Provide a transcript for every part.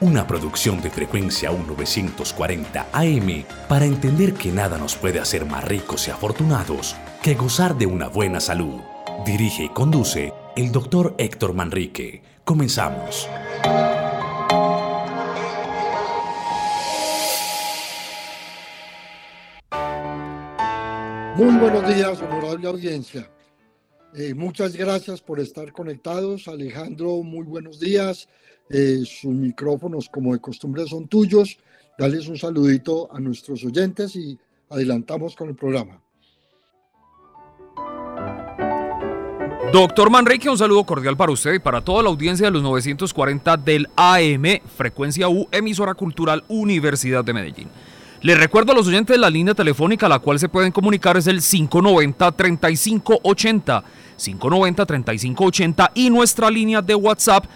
una producción de frecuencia 1940 AM para entender que nada nos puede hacer más ricos y afortunados que gozar de una buena salud. Dirige y conduce el doctor Héctor Manrique. Comenzamos. Muy buenos días, honorable audiencia. Eh, muchas gracias por estar conectados. Alejandro, muy buenos días. Eh, sus micrófonos, como de costumbre, son tuyos. Dales un saludito a nuestros oyentes y adelantamos con el programa. Doctor Manrique, un saludo cordial para usted y para toda la audiencia de los 940 del AM, frecuencia U, emisora cultural Universidad de Medellín. Les recuerdo a los oyentes de la línea telefónica a la cual se pueden comunicar es el 590-3580, 590-3580 y nuestra línea de WhatsApp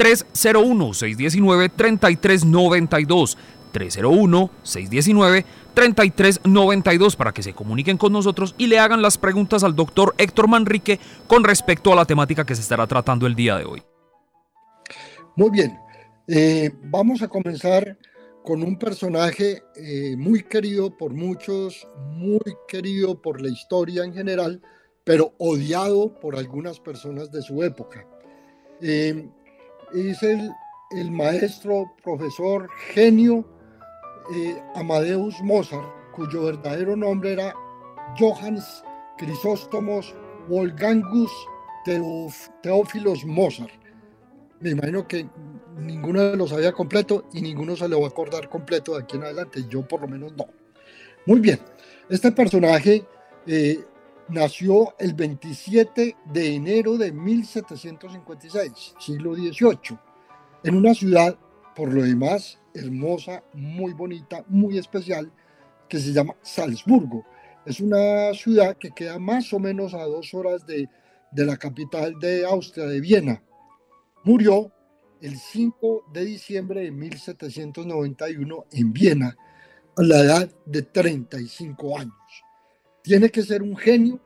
301-619-3392. 301-619-3392 para que se comuniquen con nosotros y le hagan las preguntas al doctor Héctor Manrique con respecto a la temática que se estará tratando el día de hoy. Muy bien, eh, vamos a comenzar con un personaje eh, muy querido por muchos, muy querido por la historia en general, pero odiado por algunas personas de su época. Eh, es el, el maestro, profesor, genio eh, Amadeus Mozart, cuyo verdadero nombre era Johannes Crisóstomos Wolfgangus Teófilos Mozart. Me imagino que ninguno de los había completo y ninguno se le va a acordar completo de aquí en adelante, yo por lo menos no. Muy bien, este personaje eh, nació el 27 de enero de 1756, siglo XVIII, en una ciudad, por lo demás, hermosa, muy bonita, muy especial, que se llama Salzburgo. Es una ciudad que queda más o menos a dos horas de, de la capital de Austria, de Viena. Murió el 5 de diciembre de 1791 en Viena, a la edad de 35 años. Tiene que ser un genio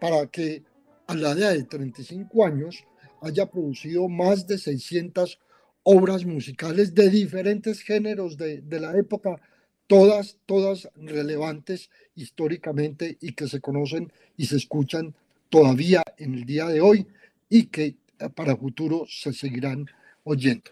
para que a la edad de 35 años haya producido más de 600 obras musicales de diferentes géneros de, de la época, todas, todas relevantes históricamente y que se conocen y se escuchan todavía en el día de hoy y que para futuro se seguirán oyendo.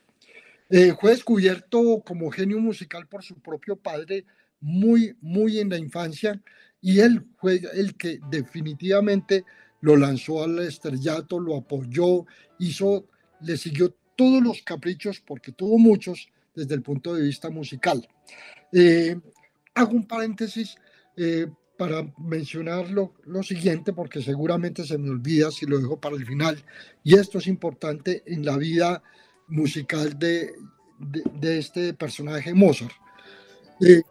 Eh, fue descubierto como genio musical por su propio padre muy, muy en la infancia y él fue el que definitivamente lo lanzó al estrellato, lo apoyó, hizo, le siguió todos los caprichos, porque tuvo muchos desde el punto de vista musical. Eh, hago un paréntesis eh, para mencionar lo, siguiente, porque seguramente se me olvida si lo dejo para el final, y esto es importante en la vida musical de, de, este personaje Mozart. Eh,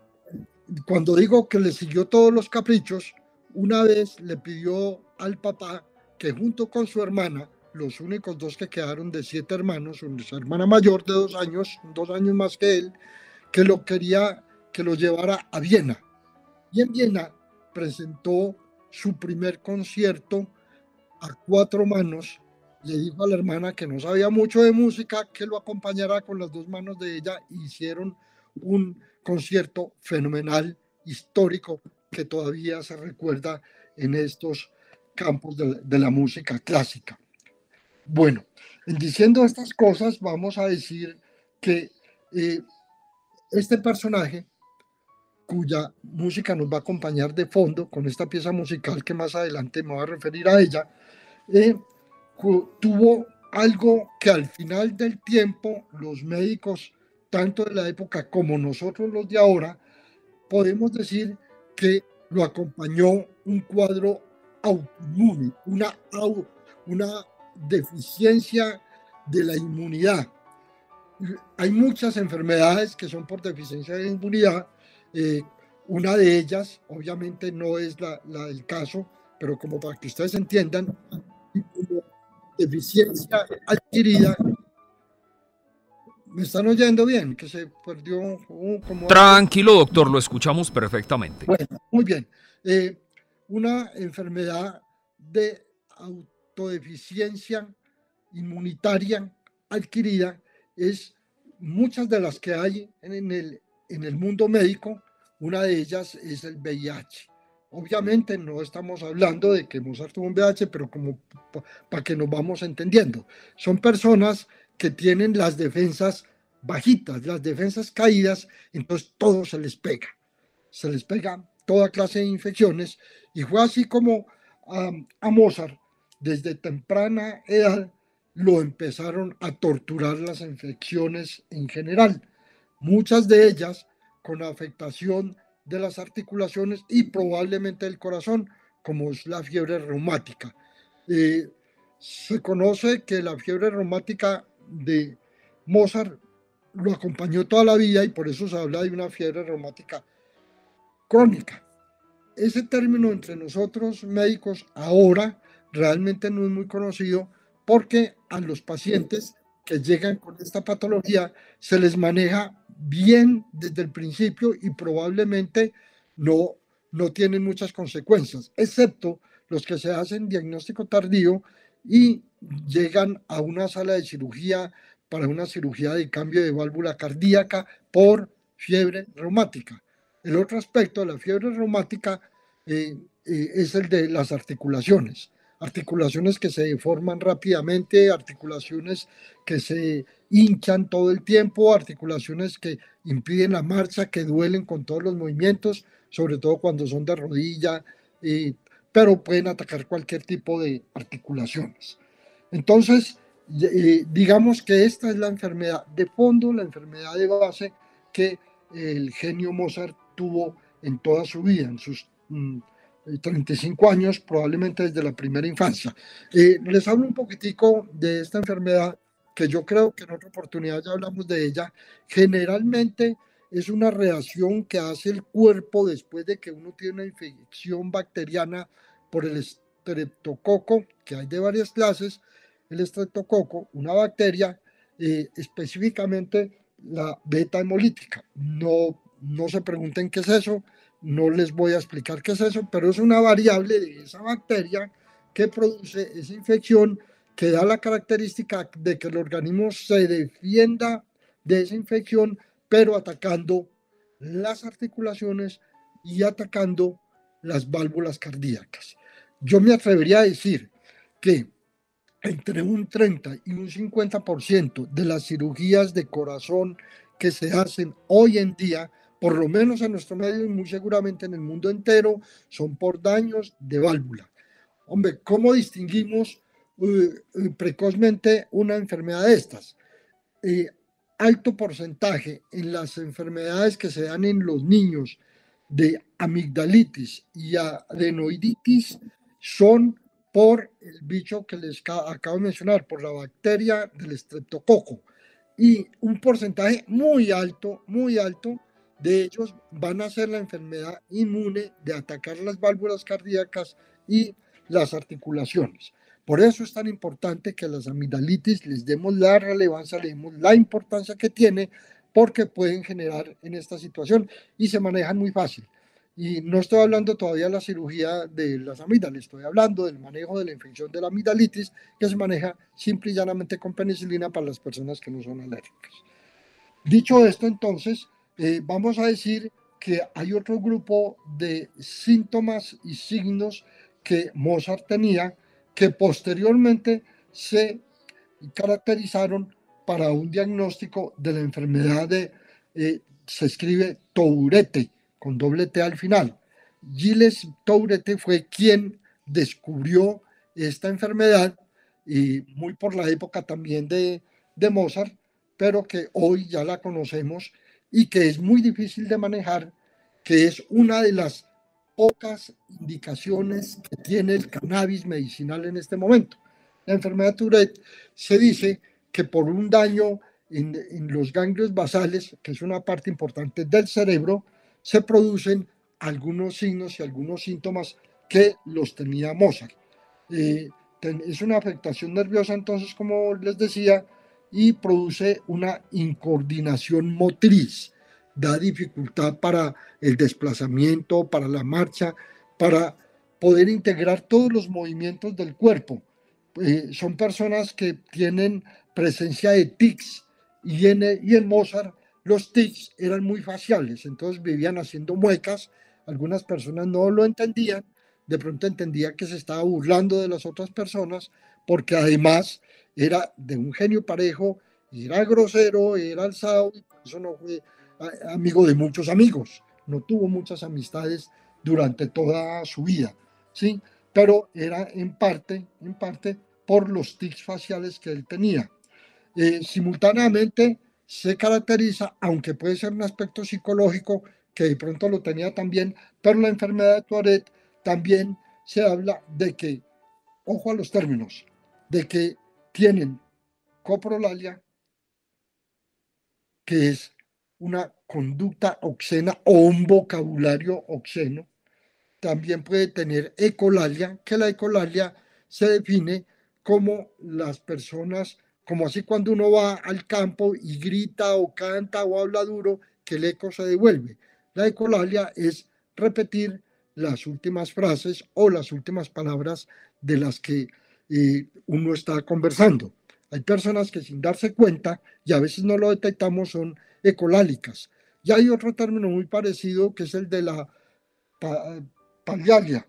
cuando digo que le siguió todos los caprichos, una vez le pidió al papá que junto con su hermana, los únicos dos que quedaron de siete hermanos, su hermana mayor de dos años, dos años más que él, que lo quería que lo llevara a Viena. Y en Viena presentó su primer concierto a cuatro manos. Le dijo a la hermana que no sabía mucho de música, que lo acompañara con las dos manos de ella. hicieron un concierto fenomenal, histórico, que todavía se recuerda en estos campos de, la música clásica. Bueno, en diciendo estas cosas, vamos a decir que eh, este personaje, cuya música nos va a acompañar de fondo con esta pieza musical que más adelante me voy a referir a ella, eh, tuvo algo que al final del tiempo los médicos tanto de la época como nosotros los de ahora, podemos decir que lo acompañó un cuadro autoinmune, una, una deficiencia de la inmunidad. Hay muchas enfermedades que son por deficiencia de inmunidad. Eh, Una de ellas, obviamente no es la, la del caso, pero como para que ustedes entiendan, deficiencia adquirida. ¿Me están oyendo bien? Que se perdió como... Tranquilo, doctor, lo escuchamos perfectamente. Bueno, muy bien. Eh, una enfermedad de autodeficiencia inmunitaria adquirida es muchas de las que hay en el, en el mundo médico. Una de ellas es el VIH. Obviamente no estamos hablando de que Mozart tuvo un VIH, pero como para que nos vamos entendiendo. Son personas que tienen las defensas bajitas, las defensas caídas, entonces todo se les pega. Se les pega toda clase de infecciones y fue así como a Mozart desde temprana edad lo empezaron a torturar las infecciones en general, muchas de ellas con afectación de las articulaciones y probablemente del corazón, como es la fiebre reumática. Eh, se conoce que la fiebre reumática de Mozart lo acompañó toda la vida y por eso se habla de una fiebre reumática crónica. Ese término entre nosotros médicos ahora realmente no es muy conocido porque a los pacientes que llegan con esta patología se les maneja bien desde el principio y probablemente no, no tienen muchas consecuencias, excepto los que se hacen diagnóstico tardío y llegan a una sala de cirugía para una cirugía de cambio de válvula cardíaca por fiebre reumática. El otro aspecto de la fiebre reumática eh, eh, es el de las articulaciones articulaciones que se deforman rápidamente, articulaciones que se hinchan todo el tiempo, articulaciones que impiden la marcha, que duelen con todos los movimientos, sobre todo cuando son de rodilla, pero pueden atacar cualquier tipo de articulaciones. Entonces, digamos que esta es la enfermedad de fondo, la enfermedad de base que el genio Mozart tuvo en toda su vida, en sus mm, 35 años, probablemente desde la primera infancia. Eh, les hablo un poquitico de esta enfermedad que yo creo que en otra oportunidad ya hablamos de ella. Generalmente es una reacción que hace el cuerpo después de que uno tiene una infección bacteriana por el estreptococo, que hay de varias clases. El estreptococo, una bacteria, eh, específicamente la beta hemolítica. No, no se pregunten qué es eso, no les voy a explicar qué es eso, pero es una variable de esa bacteria que produce esa infección que da la característica de que el organismo se defienda de esa infección, pero atacando las articulaciones y atacando las válvulas cardíacas. Yo me atrevería a decir que entre un 30 y un 50% de las cirugías de corazón que se hacen hoy en día por lo menos en nuestro medio y muy seguramente en el mundo entero, son por daños de válvula. Hombre, ¿cómo distinguimos eh, eh, precozmente una enfermedad de estas? Eh, alto porcentaje en las enfermedades que se dan en los niños de amigdalitis y adenoiditis son por el bicho que les acabo de mencionar, por la bacteria del estreptococo. Y un porcentaje muy alto, muy alto de ellos van a ser la enfermedad inmune de atacar las válvulas cardíacas y las articulaciones. Por eso es tan importante que a las amigdalitis les demos la relevancia, le demos la importancia que tiene, porque pueden generar en esta situación y se manejan muy fácil. Y no estoy hablando todavía de la cirugía de las amígdalas, estoy hablando del manejo de la infección de la amigdalitis, que se maneja simple y llanamente con penicilina para las personas que no son alérgicas. Dicho esto, entonces, eh, vamos a decir que hay otro grupo de síntomas y signos que Mozart tenía que posteriormente se caracterizaron para un diagnóstico de la enfermedad de, eh, se escribe Tourette, con doble T al final. Gilles Tourette fue quien descubrió esta enfermedad y muy por la época también de, de Mozart, pero que hoy ya la conocemos y que es muy difícil de manejar, que es una de las pocas indicaciones que tiene el cannabis medicinal en este momento. La enfermedad Tourette se dice que por un daño en, los ganglios basales, que es una parte importante del cerebro, se producen algunos signos y algunos síntomas que los tenía Mozart. Eh, es una afectación nerviosa, entonces, como les decía, y produce una incoordinación motriz. Da dificultad para el desplazamiento, para la marcha, para poder integrar todos los movimientos del cuerpo. Eh, son personas que tienen presencia de tics y en, y en Mozart los tics eran muy faciales, entonces vivían haciendo muecas, algunas personas no lo entendían, de pronto entendía que se estaba burlando de las otras personas, porque además era de un genio parejo, era grosero, era alzado, y por eso no fue amigo de muchos amigos, no tuvo muchas amistades durante toda su vida, ¿sí? Pero era en parte, en parte por los tics faciales que él tenía. Eh, simultáneamente se caracteriza, aunque puede ser un aspecto psicológico, que de pronto lo tenía también, pero la enfermedad de Tourette también se habla de que, ojo a los términos, de que tienen coprolalia, que es una conducta obscena o un vocabulario obsceno. También puede tener ecolalia, que la ecolalia se define como las personas, como así cuando uno va al campo y grita o canta o habla duro, que el eco se devuelve. La ecolalia es repetir las últimas frases o las últimas palabras de las que eh, uno está conversando. Hay personas que sin darse cuenta, y a veces no lo detectamos, son ecolálicas. Y hay otro término muy parecido que es el de la palialia.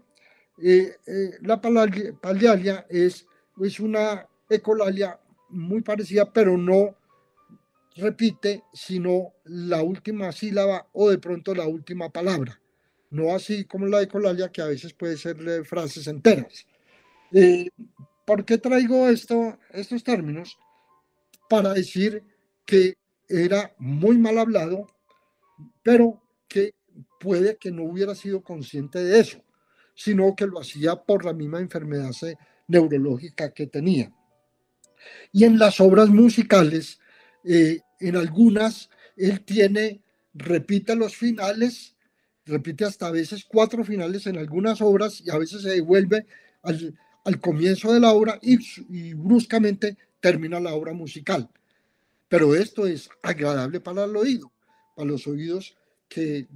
Eh, eh, la palialia es, es una ecolalia muy parecida, pero no repite sino la última sílaba o de pronto la última palabra. No así como la ecolalia, que a veces puede ser frases enteras. Eh, ¿Por qué traigo esto, estos términos? Para decir que era muy mal hablado, pero que puede que no hubiera sido consciente de eso, sino que lo hacía por la misma enfermedad neurológica que tenía. Y en las obras musicales, eh, en algunas, él tiene, repite los finales, repite hasta a veces cuatro finales en algunas obras y a veces se devuelve al, al comienzo de la obra y, bruscamente termina la obra musical. Pero esto es agradable para el oído, para los oídos que,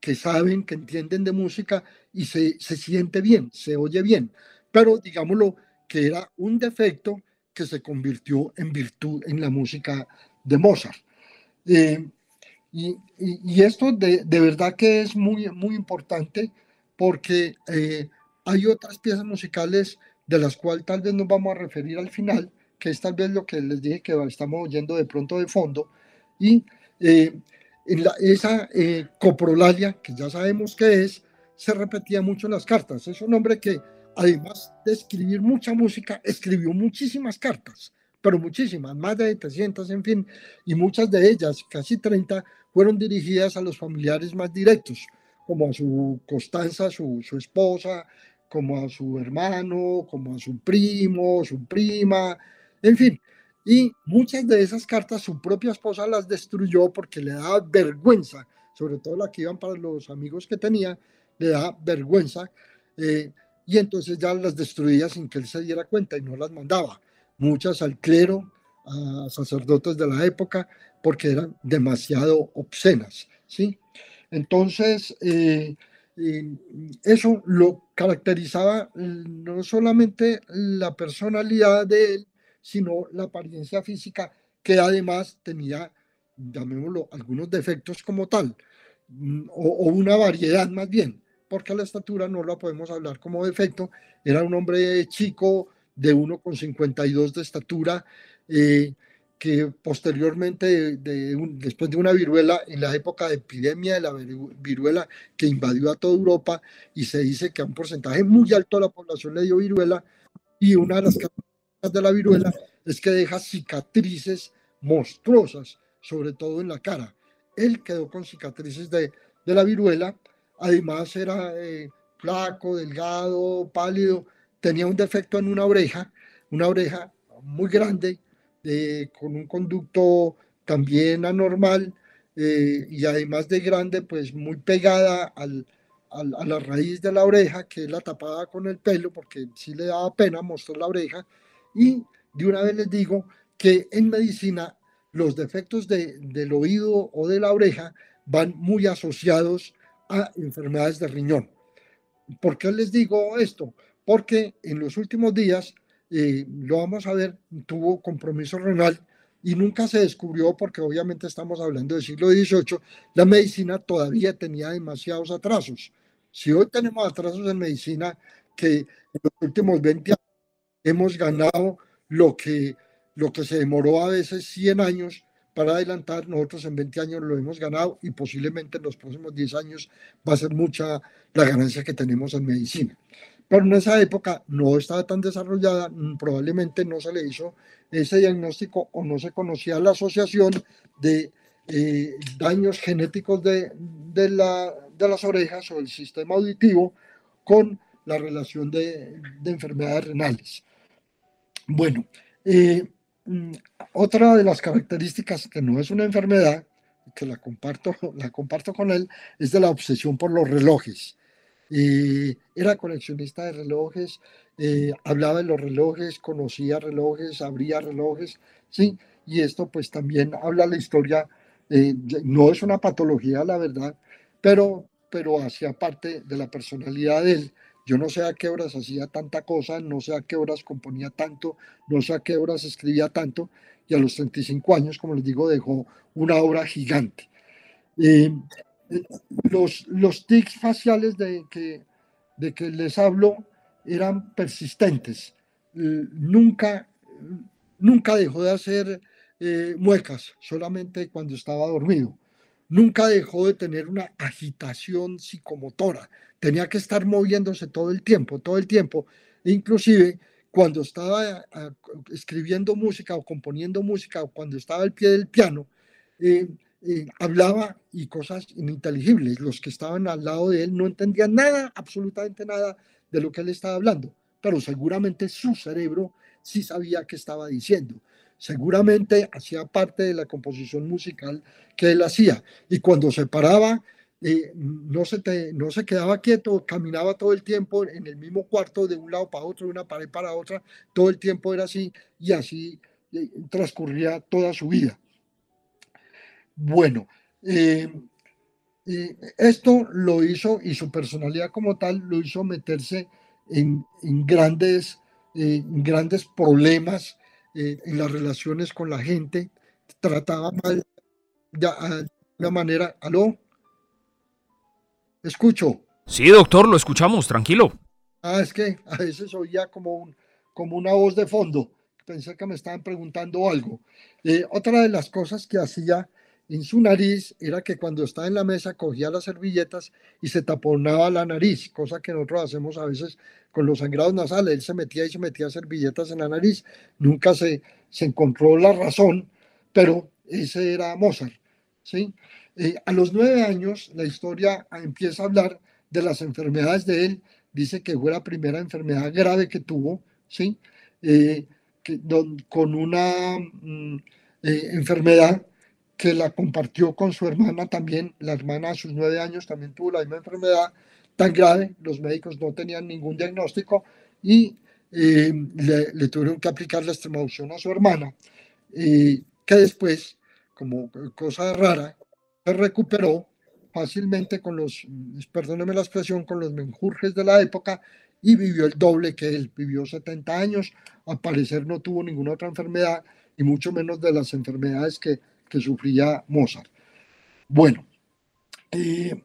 que saben, que entienden de música y se, se siente bien, se oye bien. Pero digámoslo que era un defecto que se convirtió en virtud en la música de Mozart. Eh, y, y, esto de, de, verdad que es muy, muy importante porque eh, hay otras piezas musicales de las cuales tal vez nos vamos a referir al final, que es tal vez lo que les dije que estamos oyendo de pronto de fondo, y eh, en la, esa eh, coprolalia, que ya sabemos qué es, se repetía mucho en las cartas. Es un hombre que, además de escribir mucha música, escribió muchísimas cartas, pero muchísimas, más de 300, en fin, y muchas de ellas, casi 30, fueron dirigidas a los familiares más directos, como a su Constanza, su, su esposa, como a su hermano, como a su primo, su prima, en fin. Y muchas de esas cartas su propia esposa las destruyó porque le daba vergüenza, sobre todo las que iban para los amigos que tenía, le daba vergüenza. Eh, y entonces ya las destruía sin que él se diera cuenta y no las mandaba. Muchas al clero, a sacerdotes de la época, porque eran demasiado obscenas. ¿sí? Entonces, eh, eso lo caracterizaba mm, no solamente la personalidad de él, sino la apariencia física, que además tenía, llamémoslo, algunos defectos como tal, mm, o, una variedad más bien, porque la estatura no la podemos hablar como defecto, era un hombre chico de 1,52 de estatura, eh, que posteriormente, después de una viruela, en la época de epidemia de la viruela que invadió a toda Europa, y se dice que a un porcentaje muy alto de la población le dio viruela, y una de las características de la viruela es que deja cicatrices monstruosas, sobre todo en la cara. Él quedó con cicatrices de, de la viruela, además era eh, flaco, delgado, pálido, tenía un defecto en una oreja, una oreja muy grande, con un conducto también anormal eh, y además de grande, pues muy pegada al, a la raíz de la oreja, que la tapada con el pelo, porque sí le daba pena mostrar la oreja. Y de una vez les digo que en medicina los defectos de, del oído o de la oreja van muy asociados a enfermedades de riñón. ¿Por qué les digo esto? Porque en los últimos días, eh, lo vamos a ver, tuvo compromiso renal y nunca se descubrió, porque obviamente estamos hablando del siglo XVIII, la medicina todavía tenía demasiados atrasos. Si hoy tenemos atrasos en medicina, que en los últimos 20 años hemos ganado lo que, lo que se demoró a veces 100 años para adelantar, nosotros en 20 años lo hemos ganado y posiblemente en los próximos 10 años va a ser mucha la ganancia que tenemos en medicina. Pero en esa época no estaba tan desarrollada, probablemente no se le hizo ese diagnóstico o no se conocía la asociación de eh, daños genéticos de, de, la, de, las orejas o el sistema auditivo con la relación de, de enfermedades renales. Bueno, eh, mm, otra de las características que no es una enfermedad, que la comparto, la comparto con él, es de la obsesión por los relojes. Eh, era coleccionista de relojes, eh, hablaba de los relojes, conocía relojes, abría relojes, ¿sí? Y esto pues también habla la historia, no es una patología, la verdad, pero, pero hacía parte de la personalidad de él yo no sé a qué horas hacía tanta cosa, no sé a qué horas componía tanto, no sé a qué horas escribía tanto, y a los 35 años, como les digo, dejó una obra gigante. Eh, los, los tics faciales de que, de que les hablo eran persistentes. Nunca, nunca dejó de hacer eh, muecas, solamente cuando estaba dormido. Nunca dejó de tener una agitación psicomotora tenía que estar moviéndose todo el tiempo, todo el tiempo. inclusive cuando estaba ah, escribiendo música o componiendo música o cuando estaba al pie del piano, eh, eh, hablaba y cosas ininteligibles. Los que estaban al lado de él no entendían nada, absolutamente nada de lo que él estaba hablando, pero seguramente su cerebro sí sabía qué estaba diciendo. Seguramente hacía parte de la composición musical que él hacía. Y cuando se paraba, no, se te, no se quedaba quieto, caminaba todo el tiempo en el mismo cuarto de un lado para otro, de una pared para otra, todo el tiempo era así y así eh, transcurría toda su vida. Bueno, eh, esto lo hizo y su personalidad como tal lo hizo meterse en, grandes, eh, grandes problemas en las relaciones con la gente, trataba mal de, de una manera, ¿aló? Escucho. Sí, doctor, lo escuchamos, tranquilo. Ah, es que a veces oía como, un, como una voz de fondo. Pensé que me estaban preguntando algo. Eh, otra de las cosas que hacía en su nariz era que cuando estaba en la mesa cogía las servilletas y se taponaba la nariz, cosa que nosotros hacemos a veces con los sangrados nasales. Él se metía y se metía servilletas en la nariz. Nunca se, se encontró la razón, pero ese era Mozart. ¿sí? Eh, a los nueve años, la historia empieza a hablar de las enfermedades de él. Dice que fue la primera enfermedad grave que tuvo, ¿sí? Eh, con una mm, eh, enfermedad que la compartió con su hermana también. La hermana a sus nueve años también tuvo la misma enfermedad tan grave. Los médicos no tenían ningún diagnóstico y le, le, tuvieron que aplicar la extremaunción a su hermana, que después, como cosa rara, se recuperó fácilmente con los, perdóneme la expresión, con los menjurjes de la época y vivió el doble que él, vivió 70 años, al parecer no tuvo ninguna otra enfermedad y mucho menos de las enfermedades que, que sufría Mozart. Bueno, eh,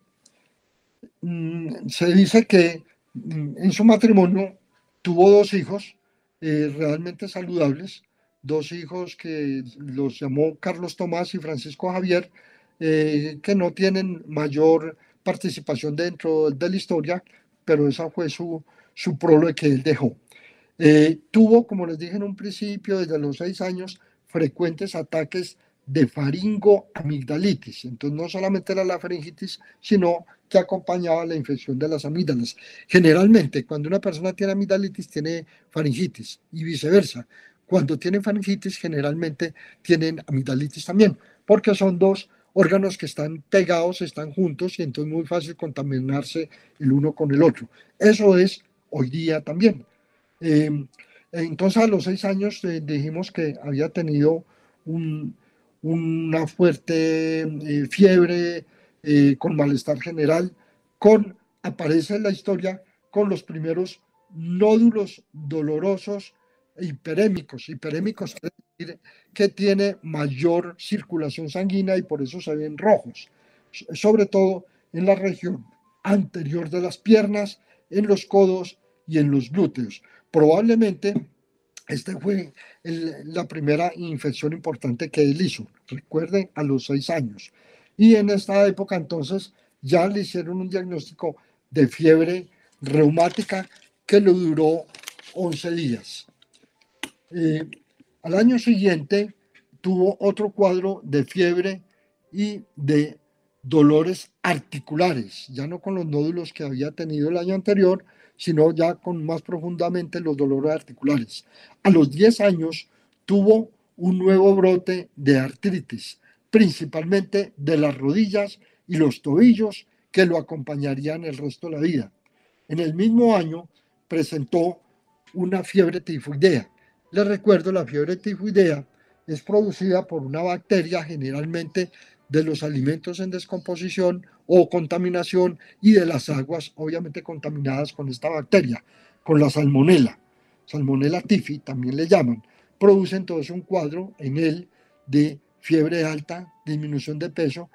mm, se dice que mm, en su matrimonio tuvo dos hijos eh, realmente saludables, dos hijos que los llamó Carlos Tomás y Francisco Javier, eh, que no tienen mayor participación dentro de la historia, pero esa fue su, su prólogo que él dejó. Tuvo, como les dije en un principio, desde los seis años, frecuentes ataques de faringoamigdalitis. Entonces, no solamente era la faringitis, sino que acompañaba la infección de las amígdalas. Generalmente, cuando una persona tiene amigdalitis, tiene faringitis y viceversa. Cuando tienen faringitis, generalmente tienen amigdalitis también, porque son dos órganos que están pegados, están juntos y entonces es muy fácil contaminarse el uno con el otro. Eso es hoy día también. Em, entonces a los seis años eh, dijimos que había tenido una fuerte eh, fiebre eh, con malestar general, con, aparece en la historia con los primeros nódulos dolorosos hiperémicos. Hiperémicos quiere decir que tiene mayor circulación sanguínea y por eso se ven rojos, sobre todo en la región anterior de las piernas, en los codos y en los glúteos. Probablemente esta fue la primera infección importante que él hizo, recuerden, a los seis años. Y en esta época entonces ya le hicieron un diagnóstico de fiebre reumática que lo duró 11 días. Eh, al año siguiente tuvo otro cuadro de fiebre y de dolores articulares, ya no con los nódulos que había tenido el año anterior, sino ya con más profundamente los dolores articulares. A los 10 años tuvo un nuevo brote de artritis, principalmente de las rodillas y los tobillos que lo acompañarían el resto de la vida. En el mismo año presentó una fiebre tifoidea. Les recuerdo, la fiebre tifoidea es producida por una bacteria generalmente de los alimentos en descomposición o contaminación y de las aguas obviamente contaminadas con esta bacteria, con la salmonela. Salmonella tifi también le llaman. Produce entonces un cuadro en él de fiebre alta, disminución de peso,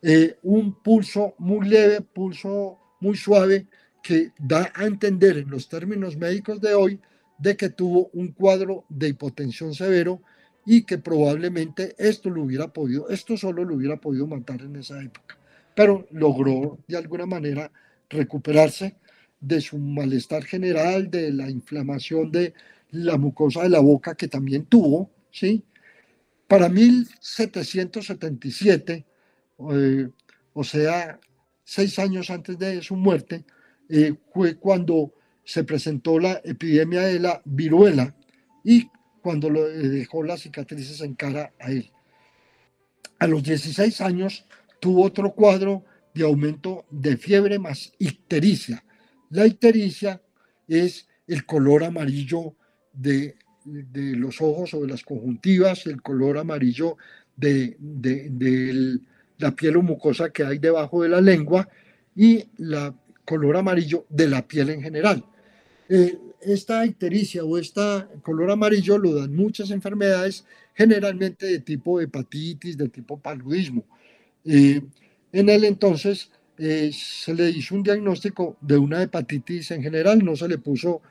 eh, un pulso muy leve, pulso muy suave, que da a entender en los términos médicos de hoy de que tuvo un cuadro de hipotensión severo y que probablemente esto lo hubiera podido, esto solo lo hubiera podido matar en esa época. Pero logró de alguna manera recuperarse de su malestar general, de la inflamación de la mucosa de la boca que también tuvo, ¿sí? Para 1777, eh, o sea, seis años antes de su muerte, eh, fue cuando se presentó la epidemia de la viruela y cuando lo eh, dejó las cicatrices en cara a él. A los 16 años tuvo otro cuadro de aumento de fiebre más ictericia. La ictericia es el color amarillo de, los ojos o de las conjuntivas, el color amarillo de, de la piel o mucosa que hay debajo de la lengua y la color amarillo de la piel en general. Eh, esta ictericia o este color amarillo lo dan muchas enfermedades, generalmente de tipo hepatitis, de tipo paludismo. Eh, en él entonces eh, se le hizo un diagnóstico de una hepatitis en general, no se le puso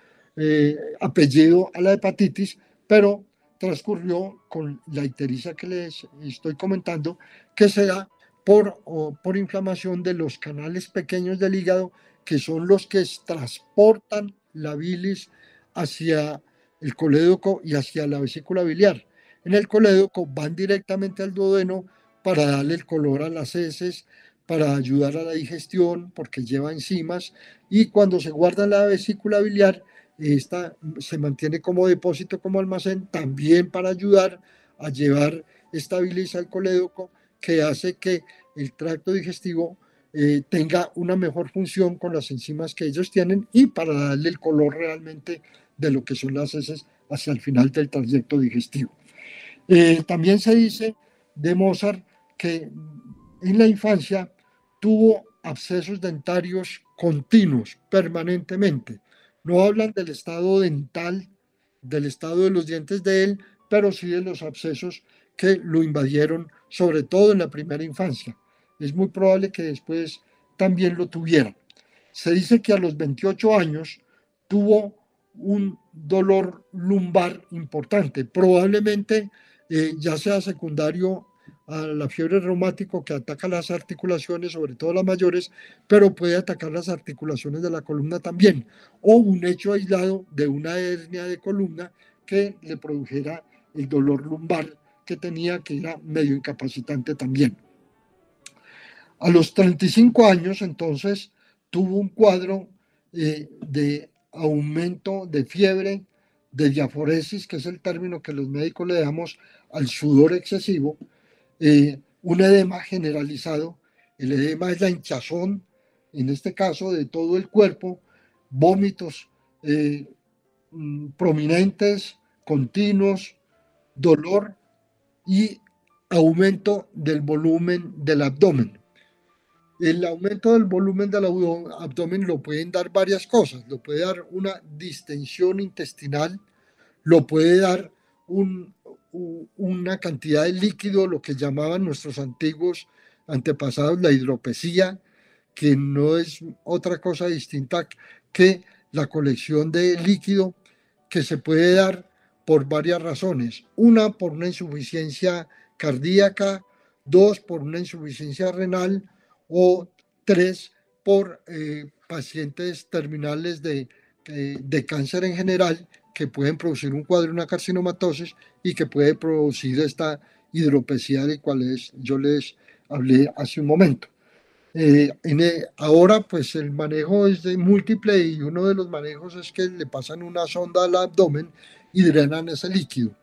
apellido a la hepatitis, pero transcurrió con la ictericia que les estoy comentando, que se da por, por inflamación de los canales pequeños del hígado, que son los que transportan la bilis hacia el colédoco y hacia la vesícula biliar. En el colédoco van directamente al duodeno para darle el color a las heces, para ayudar a la digestión, porque lleva enzimas, y cuando se guarda en la vesícula biliar, esta se mantiene como depósito, como almacén, también para ayudar a llevar esta bilis al colédoco, que hace que el tracto digestivo eh, tenga una mejor función con las enzimas que ellos tienen y para darle el color realmente de lo que son las heces hacia el final del trayecto digestivo. Eh, también se dice de Mozart que en la infancia tuvo abscesos dentarios continuos, permanentemente. No hablan del estado dental, del estado de los dientes de él, pero sí de los abscesos que lo invadieron, sobre todo en la primera infancia es muy probable que después también lo tuviera. Se dice que a los 28 años tuvo un dolor lumbar importante, probablemente eh, ya sea secundario a la fiebre reumática que ataca las articulaciones, sobre todo las mayores, pero puede atacar las articulaciones de la columna también, o un hecho aislado de una hernia de columna que le produjera el dolor lumbar que tenía, que era medio incapacitante también. A los 35 años, entonces, tuvo un cuadro eh, de aumento de fiebre, de diaforesis, que es el término que los médicos le damos al sudor excesivo, eh, un edema generalizado. El edema es la hinchazón, en este caso, de todo el cuerpo, vómitos eh, mm, prominentes, continuos, dolor y aumento del volumen del abdomen. El aumento del volumen del abdomen lo pueden dar varias cosas. Lo puede dar una distensión intestinal, lo puede dar una cantidad de líquido, lo que llamaban nuestros antiguos antepasados la hidropesía, que no es otra cosa distinta que la colección de líquido que se puede dar por varias razones. Una, por una insuficiencia cardíaca, dos, por una insuficiencia renal o tres, por eh, pacientes terminales de, de cáncer en general que pueden producir un cuadro, una carcinomatosis y que puede producir esta hidropesía de cual yo les hablé hace un momento. Eh, e, ahora pues el manejo es de múltiple y uno de los manejos es que le pasan una sonda al abdomen y drenan ese líquido.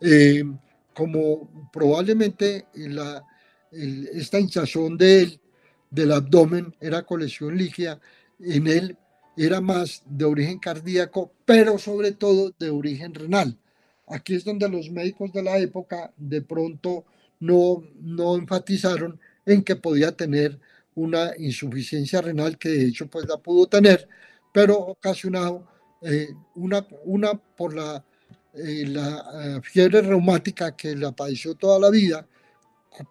Eh, como probablemente la, esta hinchazón del abdomen era colección líquida, en él era más de origen cardíaco, pero sobre todo de origen renal. Aquí es donde los médicos de la época de pronto no, no enfatizaron en que podía tener una insuficiencia renal, que de hecho pues la pudo tener, pero ocasionado eh, una, una por la, eh, la eh, fiebre reumática que la padeció toda la vida,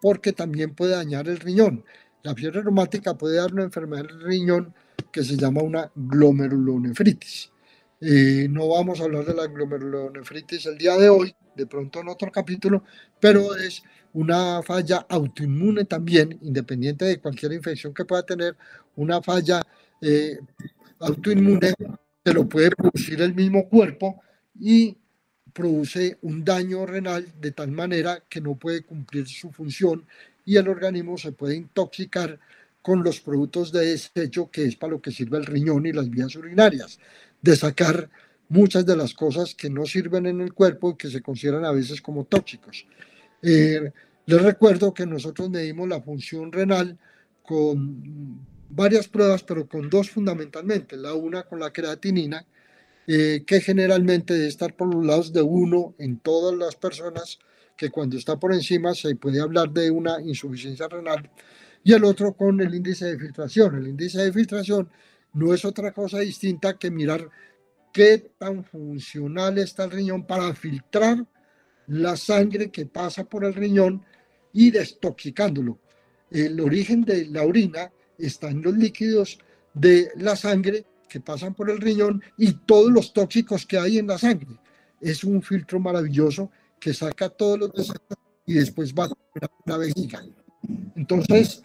porque también puede dañar el riñón. La fiebre reumática puede dar una enfermedad del riñón que se llama una glomerulonefritis. Eh, no vamos a hablar de la glomerulonefritis el día de hoy, de pronto en otro capítulo, pero es una falla autoinmune también, independiente de cualquier infección que pueda tener, una falla eh, autoinmune que lo puede producir el mismo cuerpo y produce un daño renal de tal manera que no puede cumplir su función y el organismo se puede intoxicar con los productos de desecho, que es para lo que sirve el riñón y las vías urinarias, de sacar muchas de las cosas que no sirven en el cuerpo y que se consideran a veces como tóxicos. Eh, les recuerdo que nosotros medimos la función renal con varias pruebas, pero con dos fundamentalmente. La una con la creatinina, eh, que generalmente debe estar por los lados de uno en todas las personas, que cuando está por encima se puede hablar de una insuficiencia renal y el otro con el índice de filtración. El índice de filtración no es otra cosa distinta que mirar qué tan funcional está el riñón para filtrar la sangre que pasa por el riñón y destoxicándolo. El origen de la orina está en los líquidos de la sangre que pasan por el riñón y todos los tóxicos que hay en la sangre. Es un filtro maravilloso que saca todos los desechos y después va a la vejiga. Entonces,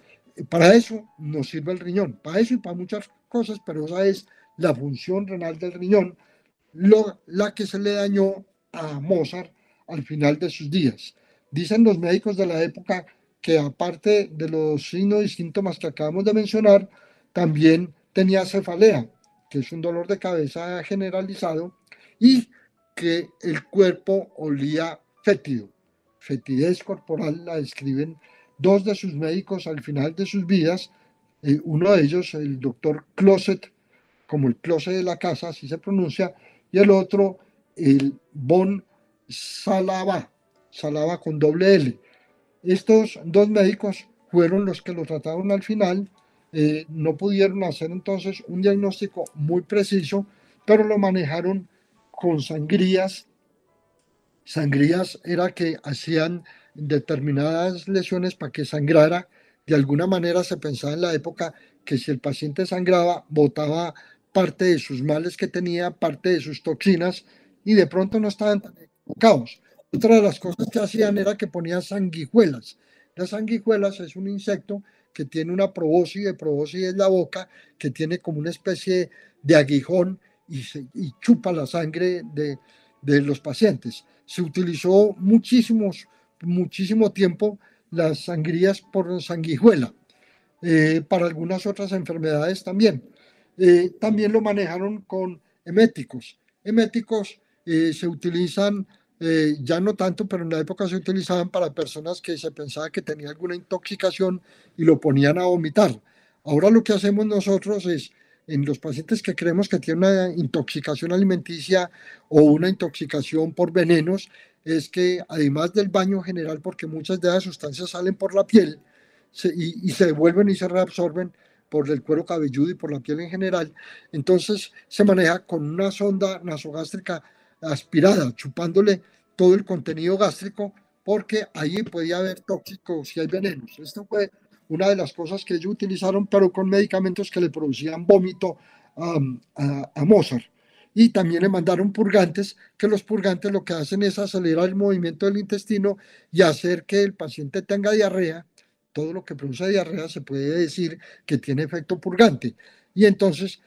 para eso nos sirve el riñón, para eso y para muchas cosas, pero esa es la función renal del riñón, lo, la que se le dañó a Mozart al final de sus días. Dicen los médicos de la época que aparte de los signos y síntomas que acabamos de mencionar, también tenía cefalea, que es un dolor de cabeza generalizado, y que el cuerpo olía fétido. Fetidez corporal la describen dos de sus médicos al final de sus vidas, eh, uno de ellos, el doctor Closet, como el closet de la casa, así se pronuncia, y el otro, el Bon Salaba, Salaba con doble L. Estos dos médicos fueron los que lo trataron al final, eh, no pudieron hacer entonces un diagnóstico muy preciso, pero lo manejaron con sangrías. Sangrías era que hacían determinadas lesiones para que sangrara. De alguna manera se pensaba en la época que si el paciente sangraba, botaba parte de sus males que tenía, parte de sus toxinas, y de pronto no estaban tan equivocados. Otra de las cosas que hacían era que ponían sanguijuelas. Las sanguijuelas es un insecto que tiene una probóscis, de probóscis en la boca, que tiene como una especie de aguijón y, chupa la sangre de, de los pacientes. Se utilizó muchísimos muchísimo tiempo las sangrías por sanguijuela, eh, para algunas otras enfermedades también. Eh, también lo manejaron con eméticos. Eméticos eh, se utilizan eh, ya no tanto, pero en la época se utilizaban para personas que se pensaba que tenía alguna intoxicación y lo ponían a vomitar. Ahora lo que hacemos nosotros es, en los pacientes que creemos que tienen una intoxicación alimenticia o una intoxicación por venenos, es que además del baño general, porque muchas de esas sustancias salen por la piel y, se devuelven y se reabsorben, por el cuero cabelludo y por la piel en general. Entonces se maneja con una sonda nasogástrica aspirada, chupándole todo el contenido gástrico, porque ahí podía haber tóxicos y hay venenos. Esto fue una de las cosas que ellos utilizaron, pero con medicamentos que le producían vómito a, a Mozart. Y también le mandaron purgantes, que los purgantes lo que hacen es acelerar el movimiento del intestino y hacer que el paciente tenga diarrea todo lo que produce diarrea se puede decir que tiene efecto purgante. Y entonces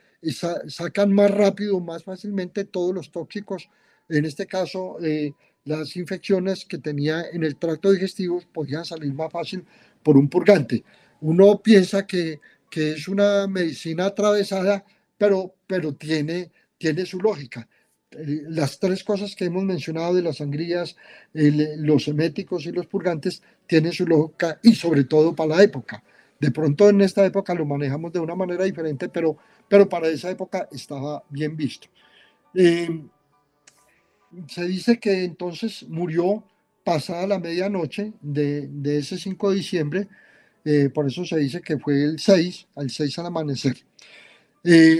sacan más rápido, más fácilmente todos los tóxicos, en este caso eh, las infecciones que tenía en el tracto digestivo podían salir más fácil por un purgante. Uno piensa que, que es una medicina atravesada, pero, pero tiene, tiene su lógica. Eh, las tres cosas que hemos mencionado de las sangrías, los eméticos y los purgantes tienen su lógica y sobre todo para la época. De pronto en esta época lo manejamos de una manera diferente, pero, pero para esa época estaba bien visto. Eh, se dice que entonces murió pasada la medianoche de, de ese 5 de diciembre, eh, por eso se dice que fue el 6, al 6 al amanecer.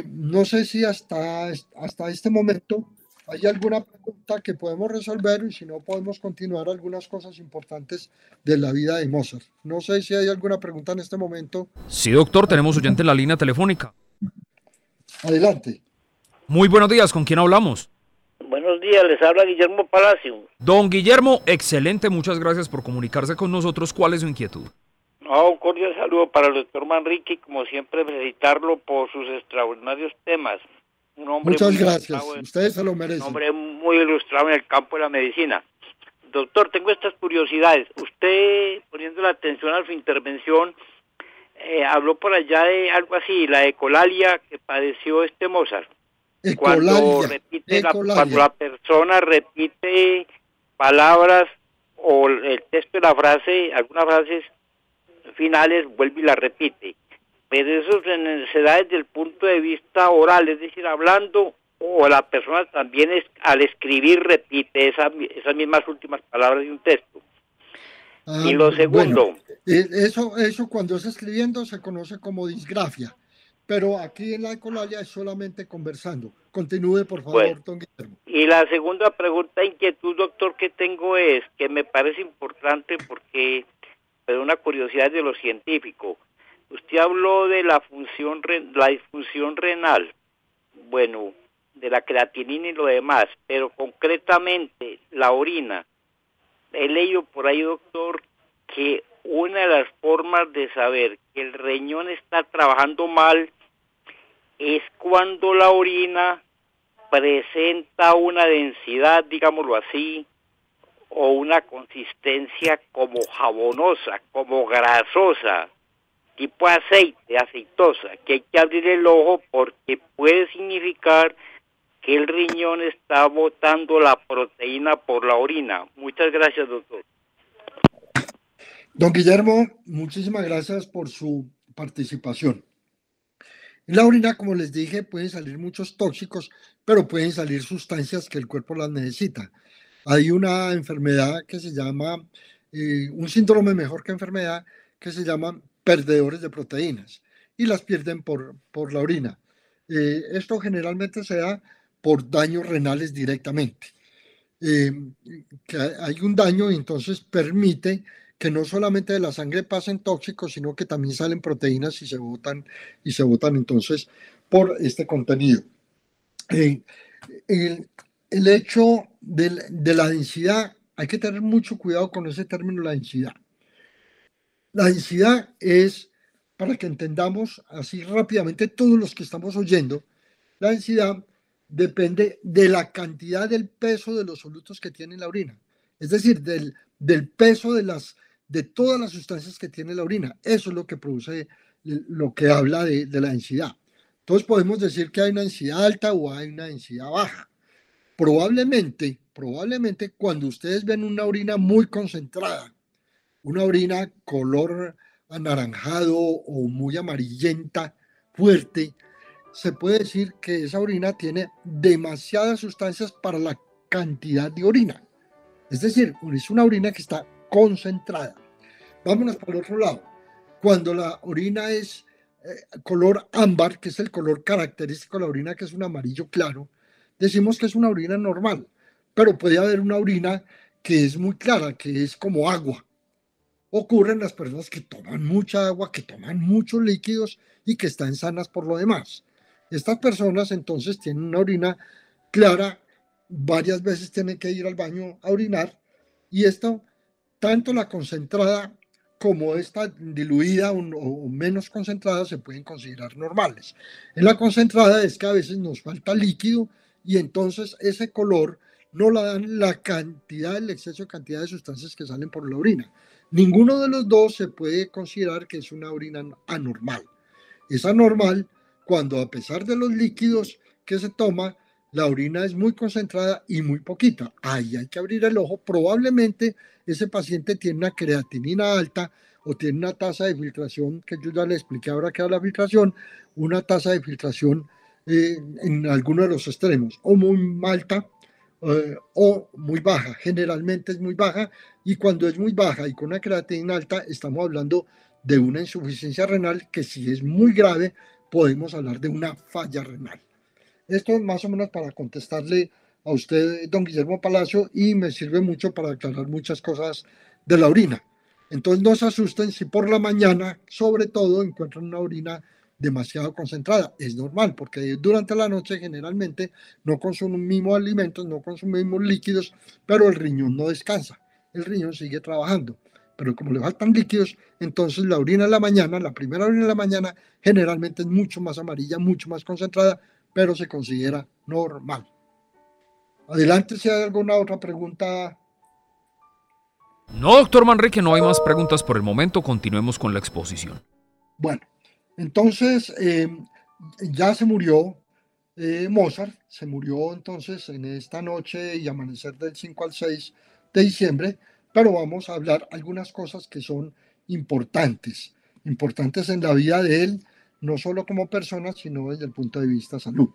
no sé si hasta, hasta este momento ¿Hay alguna pregunta que podemos resolver y si no podemos continuar algunas cosas importantes de la vida de Mozart? No sé si hay alguna pregunta en este momento. Sí, doctor, tenemos oyente en la línea telefónica. Adelante. Muy buenos días, ¿con quién hablamos? Días, les habla Guillermo Palacio. Don Guillermo, excelente, muchas gracias por comunicarse con nosotros. ¿Cuál es su inquietud? un cordial saludo para el doctor Manrique y como siempre felicitarlo por sus extraordinarios temas. Muchas gracias, ustedes se lo merecen. Un hombre muy ilustrado en el campo de la medicina. Doctor, tengo estas curiosidades. Usted, poniendo la atención a su intervención, eh, habló por allá de algo así, la ecolalia que padeció este Mozart. Cuando, repite La, cuando la persona repite palabras o el texto de la frase, algunas frases finales, vuelve y la repite pero eso se da desde el punto de vista oral, es decir, hablando o la persona también es, al escribir repite esas mismas últimas palabras de un texto. y lo ah, segundo. Eh, eso, eso cuando es escribiendo se conoce como disgrafia, pero aquí en la ecolalia es solamente conversando. Continúe, por favor, don Guillermo. Y la segunda pregunta, inquietud, doctor, que tengo es, que me parece importante porque, pero una curiosidad de lo científico. Usted habló de la función, la disfunción renal, bueno, de la creatinina y lo demás, pero concretamente la orina. He leído por ahí, doctor, que una de las formas de saber que el riñón está trabajando mal es cuando la orina presenta una densidad, digámoslo así, o una consistencia como jabonosa, como grasosa tipo aceite, aceitosa, que hay que abrir el ojo porque puede significar que el riñón está botando la proteína por la orina. Muchas gracias, doctor. Don Guillermo, muchísimas gracias por su participación. La orina, como les dije, pueden salir muchos tóxicos, pero pueden salir sustancias que el cuerpo las necesita. Hay una enfermedad que se llama, eh, un síndrome mejor que enfermedad, que se llama perdedores de proteínas y las pierden por, por la orina. Eh, esto generalmente se da por daños renales directamente. Eh, hay un daño y entonces permite que no solamente de la sangre pasen tóxicos, sino que también salen proteínas y se botan, y se botan entonces por este contenido. Eh, el, hecho de, la densidad, hay que tener mucho cuidado con ese término, la densidad. La densidad es, para que entendamos así rápidamente todos los que estamos oyendo, la densidad depende de la cantidad del peso de los solutos que tiene la orina, es decir, del peso de, las, de todas las sustancias que tiene la orina. Eso es lo que produce, lo que habla de, la densidad. Entonces podemos decir que hay una densidad alta o hay una densidad baja. Probablemente, probablemente cuando ustedes ven una orina muy concentrada, una orina color anaranjado o muy amarillenta, fuerte, se puede decir que esa orina tiene demasiadas sustancias para la cantidad de orina. Es decir, es una orina que está concentrada. Vámonos para el otro lado. Cuando la orina es eh, color ámbar, que es el color característico de la orina, que es un amarillo claro, decimos que es una orina normal, pero puede haber una orina que es muy clara, que es como agua. Ocurren las personas que toman mucha agua, que toman muchos líquidos y que están sanas por lo demás. Estas personas entonces tienen una orina clara, varias veces tienen que ir al baño a orinar y esto, tanto la concentrada como esta diluida o, menos concentrada se pueden considerar normales. En la concentrada es que a veces nos falta líquido y entonces ese color no la dan la cantidad, el exceso de cantidad de sustancias que salen por la orina. Ninguno de los dos se puede considerar que es una orina anormal. Es anormal cuando a pesar de los líquidos que se toma, la orina es muy concentrada y muy poquita. Ahí hay que abrir el ojo. Probablemente ese paciente tiene una creatinina alta o tiene una tasa de filtración, que yo ya le expliqué ahora que es la filtración, una tasa de filtración eh, en alguno de los extremos, o muy alta eh, o muy baja. Generalmente es muy baja y cuando es muy baja y con una creatinina alta, estamos hablando de una insuficiencia renal que si es muy grave, podemos hablar de una falla renal. Esto es más o menos para contestarle a usted, don Guillermo Palacio, y me sirve mucho para aclarar muchas cosas de la orina. Entonces no se asusten si por la mañana, sobre todo, encuentran una orina demasiado concentrada. Es normal, porque durante la noche generalmente no consumimos alimentos, no consumimos líquidos, pero el riñón no descansa. El riñón sigue trabajando. Pero como le faltan líquidos, entonces la orina en la mañana, la primera orina en la mañana, generalmente es mucho más amarilla, mucho más concentrada, pero se considera normal. Adelante si hay alguna otra pregunta. No, doctor Manrique, no hay más preguntas por el momento. Continuemos con la exposición. Bueno, entonces eh, ya se murió eh, Mozart, se murió entonces en esta noche y amanecer del 5 al 6 de diciembre, pero vamos a hablar algunas cosas que son importantes, importantes en la vida de él, no solo como persona, sino desde el punto de vista salud.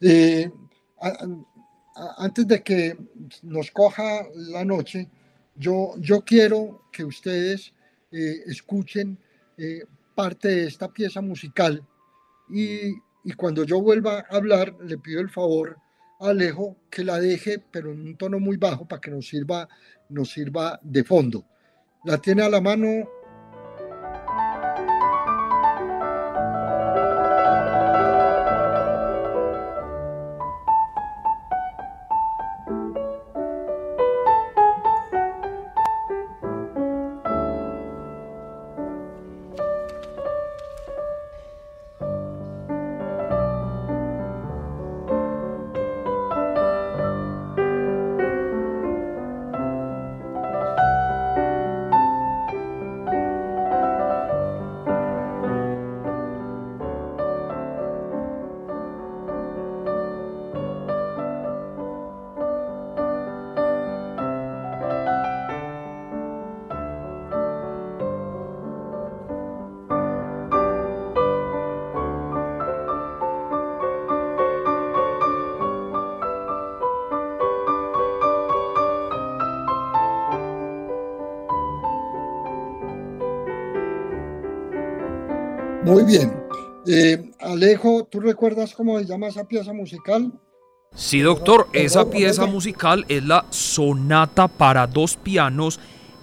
Eh, antes de que nos coja la noche, yo, yo quiero que ustedes eh, escuchen eh, parte de esta pieza musical y, y, cuando yo vuelva a hablar, le pido el favor a Alejo que la deje, pero en un tono muy bajo para que nos sirva, nos sirva de fondo. La tiene a la mano Muy bien. Eh, Alejo, ¿tú recuerdas cómo se llama esa pieza musical? Sí, doctor, esa pieza musical es la sonata para dos pianos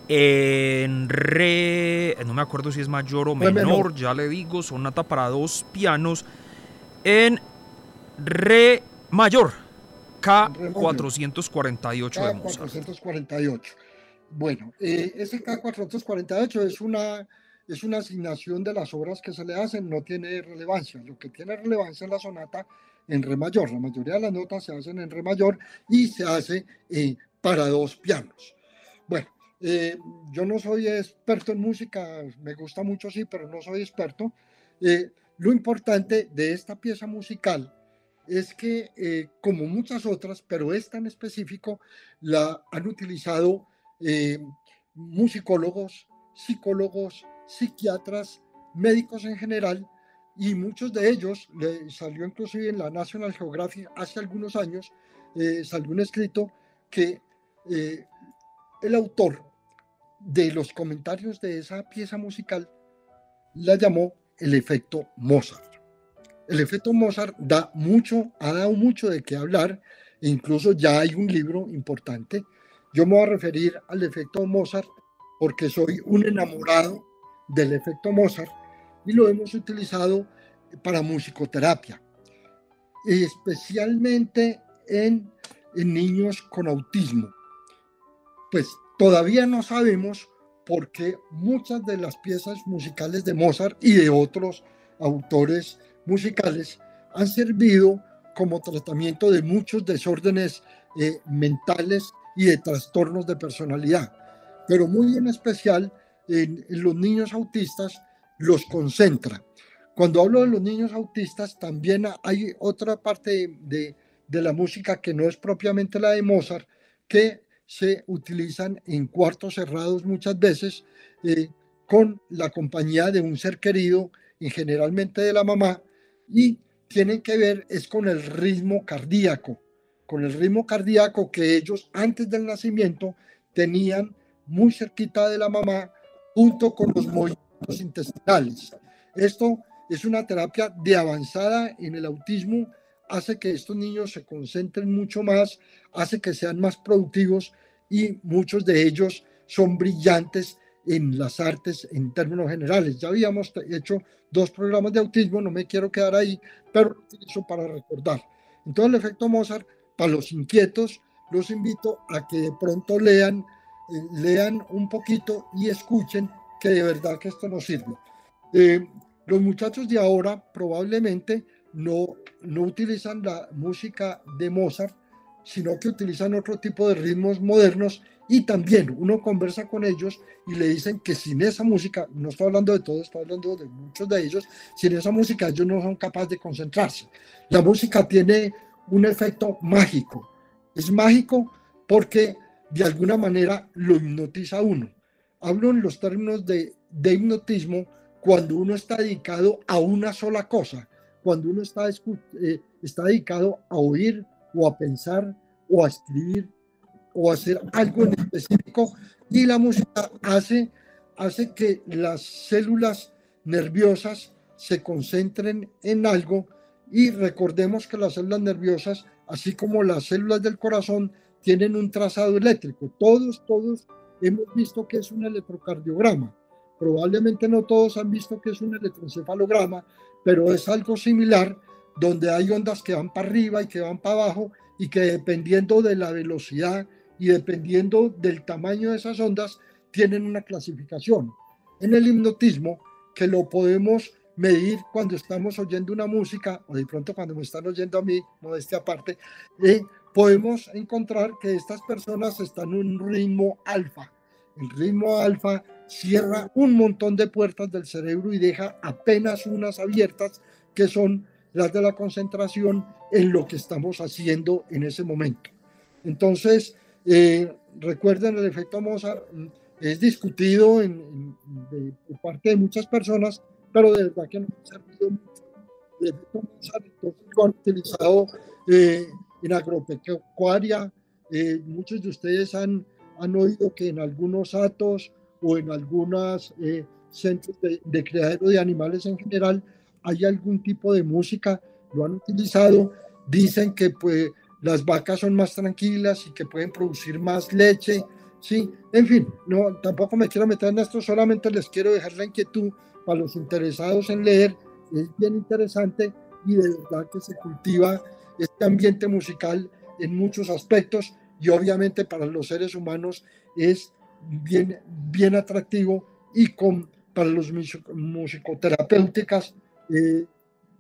en re, no me acuerdo si es mayor o menor, ya le digo, sonata para dos pianos en re mayor, K448 de Mozart. K448. Bueno, eh, ese K448 es una es una asignación de las obras que se le hacen, no tiene relevancia. Lo que tiene relevancia es la sonata en re mayor. La mayoría de las notas se hacen en re mayor y se hace eh, para dos pianos. Bueno, eh, yo no soy experto en música, me gusta mucho sí, pero no soy experto. Eh, lo importante de esta pieza musical es que, eh, como muchas otras, pero esta en específico, la han utilizado musicólogos, psicólogos, psiquiatras, médicos en general, y muchos de ellos, le salió inclusive en la National Geographic hace algunos años, eh, salió un escrito que el autor de los comentarios de esa pieza musical la llamó el efecto Mozart. El efecto Mozart da mucho, ha dado mucho de qué hablar, e incluso ya hay un libro importante. Yo me voy a referir al efecto Mozart porque soy un enamorado del efecto Mozart y lo hemos utilizado para musicoterapia, especialmente en, en niños con autismo. Pues todavía no sabemos por qué muchas de las piezas musicales de Mozart y de otros autores musicales han servido como tratamiento de muchos desórdenes eh, mentales y de trastornos de personalidad, pero muy en especial en, los niños autistas los concentra. Cuando hablo de los niños autistas, también hay otra parte de, la música que no es propiamente la de Mozart, que se utilizan en cuartos cerrados muchas veces eh, con la compañía de un ser querido y generalmente de la mamá y tienen que ver es con el ritmo cardíaco, con el ritmo cardíaco que ellos antes del nacimiento tenían muy cerquita de la mamá junto con los movimientos intestinales. Esto es una terapia de avanzada en el autismo, hace que estos niños se concentren mucho más, hace que sean más productivos y muchos de ellos son brillantes en las artes en términos generales. Ya habíamos hecho dos programas de autismo, no me quiero quedar ahí, pero eso para recordar. Entonces el efecto Mozart, para los inquietos, los invito a que de pronto lean, eh, lean un poquito y escuchen que de verdad que esto nos sirve. Eh, los muchachos de ahora probablemente no, no utilizan la música de Mozart, sino que utilizan otro tipo de ritmos modernos y también uno conversa con ellos y le dicen que sin esa música, no estoy hablando de todos, estoy hablando de muchos de ellos, sin esa música ellos no son capaces de concentrarse. La música tiene un efecto mágico. Es mágico porque de alguna manera lo hipnotiza a uno. Hablo en los términos de, hipnotismo cuando uno está dedicado a una sola cosa, cuando uno está, eh, está dedicado a oír o a pensar o a escribir o hacer algo en específico y la música hace, hace que las células nerviosas se concentren en algo y recordemos que las células nerviosas, así como las células del corazón, tienen un trazado eléctrico. Todos, todos hemos visto que es un electrocardiograma. Probablemente no todos han visto que es un electroencefalograma, pero es algo similar donde hay ondas que van para arriba y que van para abajo y que dependiendo de la velocidad y dependiendo del tamaño de esas ondas, tienen una clasificación. En el hipnotismo, que lo podemos medir cuando estamos oyendo una música, o de pronto cuando me están oyendo a mí, modestia aparte, eh, podemos encontrar que estas personas están en un ritmo alfa. El ritmo alfa cierra un montón de puertas del cerebro y deja apenas unas abiertas, que son las de la concentración en lo que estamos haciendo en ese momento. Entonces, eh, recuerden, el efecto Mozart mm, es discutido en, por parte de muchas personas, pero de verdad que no ha servido mucho. Mozart lo han utilizado eh, en agropecuaria. Eh, muchos de ustedes han, han oído que en algunos atos o en algunos centros de, de criadero de animales en general hay algún tipo de música, lo han utilizado. Dicen que pues las vacas son más tranquilas y que pueden producir más leche, ¿sí? En fin, no, tampoco me quiero meter en esto, solamente les quiero dejar la inquietud para los interesados en leer, es bien interesante y de verdad que se cultiva este ambiente musical en muchos aspectos y obviamente para los seres humanos es bien, bien atractivo y con, para los musicoterapéuticas, eh,